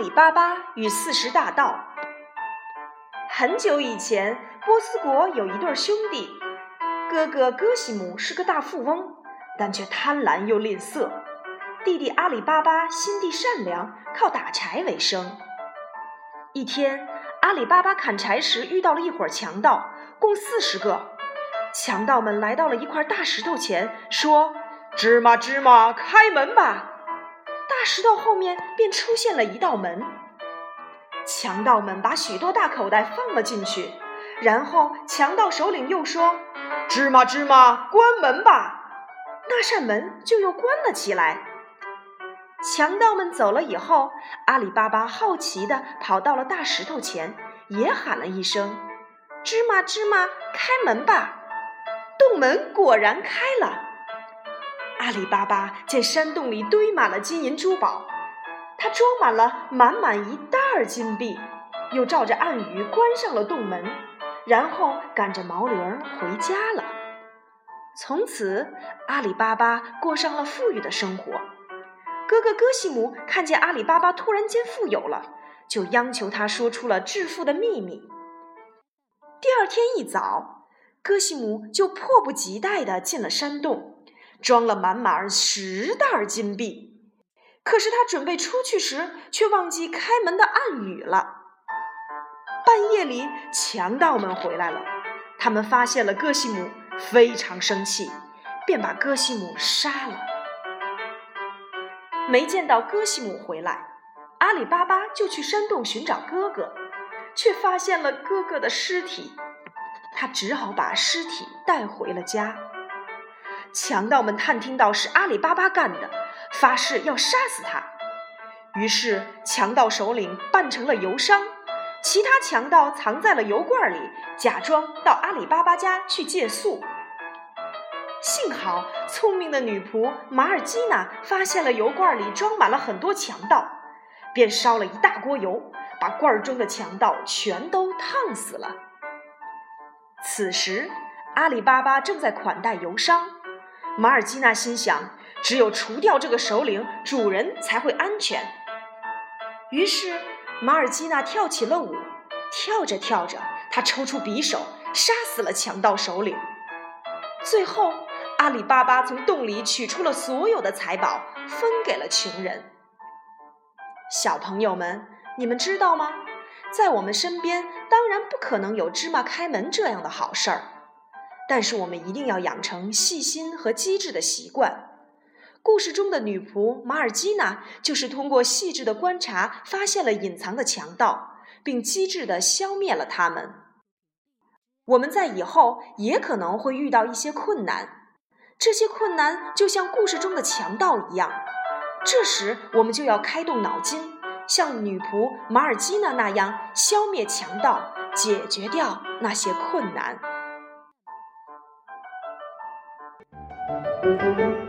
里巴巴与四十大盗。很久以前，波斯国有一对兄弟，哥哥哥西姆是个大富翁，但却贪婪又吝啬；弟弟阿里巴巴心地善良，靠打柴为生。一天，阿里巴巴砍柴时遇到了一伙强盗，共四十个。强盗们来到了一块大石头前，说：“芝麻芝麻，开门吧！”大石头后面便出现了一道门。强盗们把许多大口袋放了进去，然后强盗首领又说：“芝麻芝麻，关门吧！”那扇门就又关了起来。强盗们走了以后，阿里巴巴好奇地跑到了大石头前，也喊了一声：“芝麻芝麻，开门吧！”洞门果然开了。阿里巴巴见山洞里堆满了金银珠宝，他装满了满满一袋儿金币，又照着暗语关上了洞门，然后赶着毛驴儿回家了。从此，阿里巴巴过上了富裕的生活。哥哥哥西姆看见阿里巴巴突然间富有了，就央求他说出了致富的秘密。第二天一早，哥西姆就迫不及待地进了山洞。装了满满十袋金币，可是他准备出去时，却忘记开门的暗语了。半夜里，强盗们回来了，他们发现了哥西姆，非常生气，便把哥西姆杀了。没见到哥西姆回来，阿里巴巴就去山洞寻找哥哥，却发现了哥哥的尸体，他只好把尸体带回了家。强盗们探听到是阿里巴巴干的，发誓要杀死他。于是，强盗首领扮成了油商，其他强盗藏在了油罐里，假装到阿里巴巴家去借宿。幸好，聪明的女仆马尔基娜发现了油罐里装满了很多强盗，便烧了一大锅油，把罐中的强盗全都烫死了。此时，阿里巴巴正在款待油商。马尔基娜心想，只有除掉这个首领，主人才会安全。于是，马尔基娜跳起了舞。跳着跳着，她抽出匕首，杀死了强盗首领。最后，阿里巴巴从洞里取出了所有的财宝，分给了穷人。小朋友们，你们知道吗？在我们身边，当然不可能有芝麻开门这样的好事儿。但是我们一定要养成细心和机智的习惯。故事中的女仆马尔基娜就是通过细致的观察，发现了隐藏的强盗，并机智地消灭了他们。我们在以后也可能会遇到一些困难，这些困难就像故事中的强盗一样。这时我们就要开动脑筋，像女仆马尔基娜那样消灭强盗，解决掉那些困难。thank you.